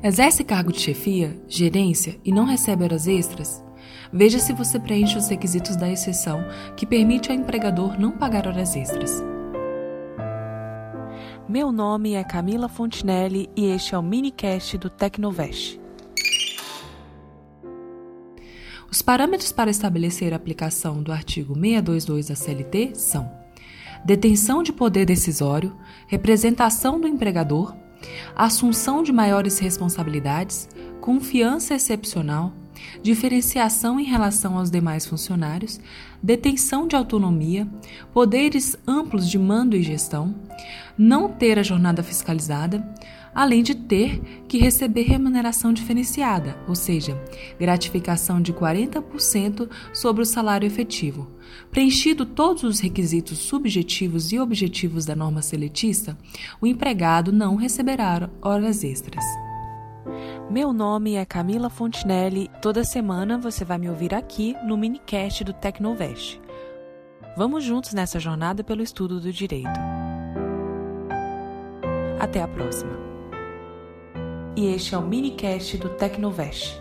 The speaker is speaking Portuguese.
Exerce cargo de chefia, gerência e não recebe horas extras? Veja se você preenche os requisitos da exceção que permite ao empregador não pagar horas extras. Meu nome é Camila Fontinelli e este é o minicast do Tecnovest. Os parâmetros para estabelecer a aplicação do artigo 622 da CLT são: detenção de poder decisório, representação do empregador, assunção de maiores responsabilidades, confiança excepcional, diferenciação em relação aos demais funcionários, detenção de autonomia, poderes amplos de mando e gestão, não ter a jornada fiscalizada, além de ter que receber remuneração diferenciada, ou seja, gratificação de 40% sobre o salário efetivo. Preenchido todos os requisitos subjetivos e objetivos da norma seletista, o empregado não receberá horas extras. Meu nome é Camila Fontinelli. Toda semana você vai me ouvir aqui no minicast do Tecnovest. Vamos juntos nessa jornada pelo estudo do direito. Até a próxima. E este é o minicast do Tecnovest.